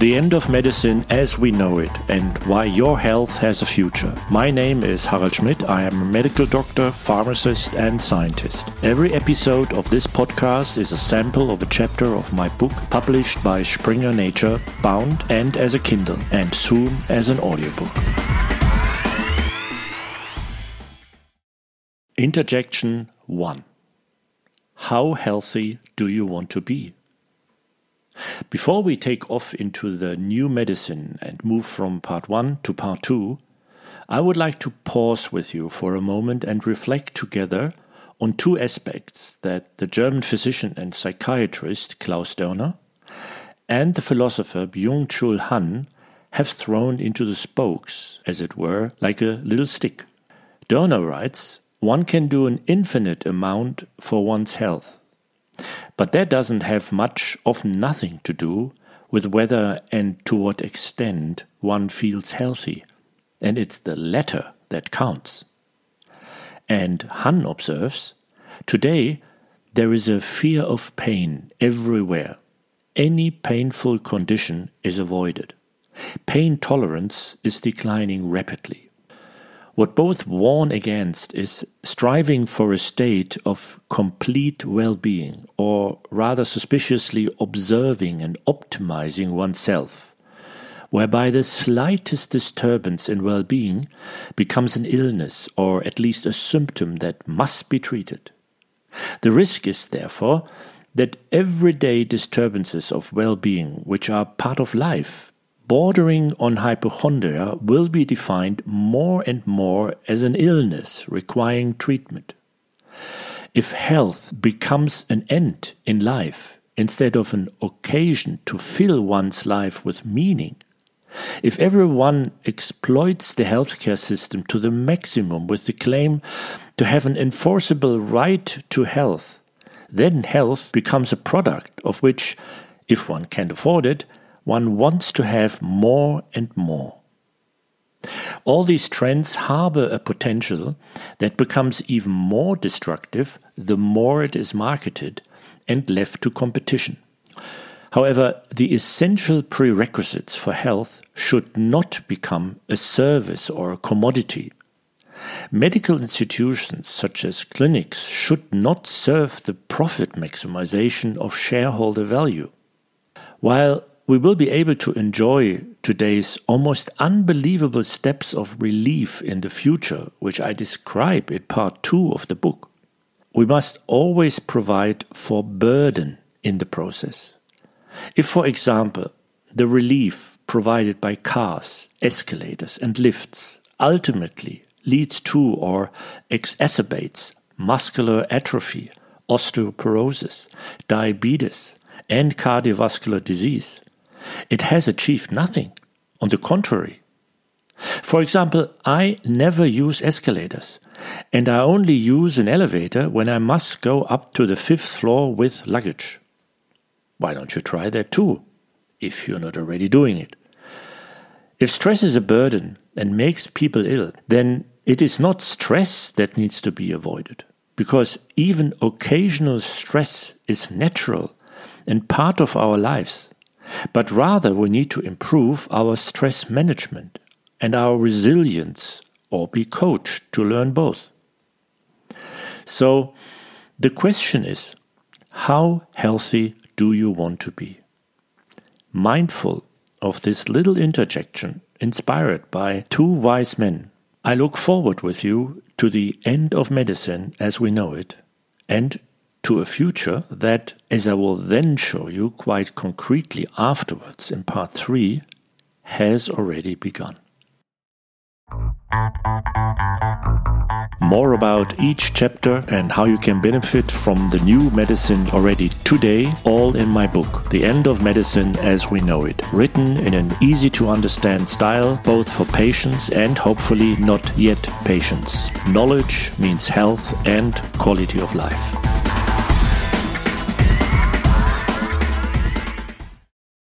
The End of Medicine as We Know It and Why Your Health Has a Future. My name is Harald Schmidt. I am a medical doctor, pharmacist, and scientist. Every episode of this podcast is a sample of a chapter of my book published by Springer Nature, bound and as a Kindle, and soon as an audiobook. Interjection 1 How healthy do you want to be? Before we take off into the new medicine and move from part 1 to part 2, I would like to pause with you for a moment and reflect together on two aspects that the German physician and psychiatrist Klaus Dörner and the philosopher Byung Chul Han have thrown into the spokes, as it were, like a little stick. Dörner writes, one can do an infinite amount for one's health but that doesn't have much, often nothing, to do with whether and to what extent one feels healthy. And it's the latter that counts. And Han observes today there is a fear of pain everywhere. Any painful condition is avoided. Pain tolerance is declining rapidly. What both warn against is striving for a state of complete well being, or rather suspiciously observing and optimizing oneself, whereby the slightest disturbance in well being becomes an illness or at least a symptom that must be treated. The risk is, therefore, that everyday disturbances of well being, which are part of life, bordering on hypochondria will be defined more and more as an illness requiring treatment. If health becomes an end in life instead of an occasion to fill one's life with meaning, if everyone exploits the healthcare system to the maximum with the claim to have an enforceable right to health, then health becomes a product of which, if one can't afford it, one wants to have more and more. All these trends harbor a potential that becomes even more destructive the more it is marketed and left to competition. However, the essential prerequisites for health should not become a service or a commodity. Medical institutions such as clinics should not serve the profit maximization of shareholder value. While we will be able to enjoy today's almost unbelievable steps of relief in the future, which I describe in part two of the book. We must always provide for burden in the process. If, for example, the relief provided by cars, escalators, and lifts ultimately leads to or exacerbates muscular atrophy, osteoporosis, diabetes, and cardiovascular disease, it has achieved nothing. On the contrary. For example, I never use escalators, and I only use an elevator when I must go up to the fifth floor with luggage. Why don't you try that too, if you're not already doing it? If stress is a burden and makes people ill, then it is not stress that needs to be avoided, because even occasional stress is natural and part of our lives but rather we need to improve our stress management and our resilience or be coached to learn both. So the question is how healthy do you want to be? Mindful of this little interjection inspired by two wise men, I look forward with you to the end of medicine as we know it and to a future that, as I will then show you quite concretely afterwards in part 3, has already begun. More about each chapter and how you can benefit from the new medicine already today, all in my book, The End of Medicine as We Know It, written in an easy to understand style, both for patients and hopefully not yet patients. Knowledge means health and quality of life.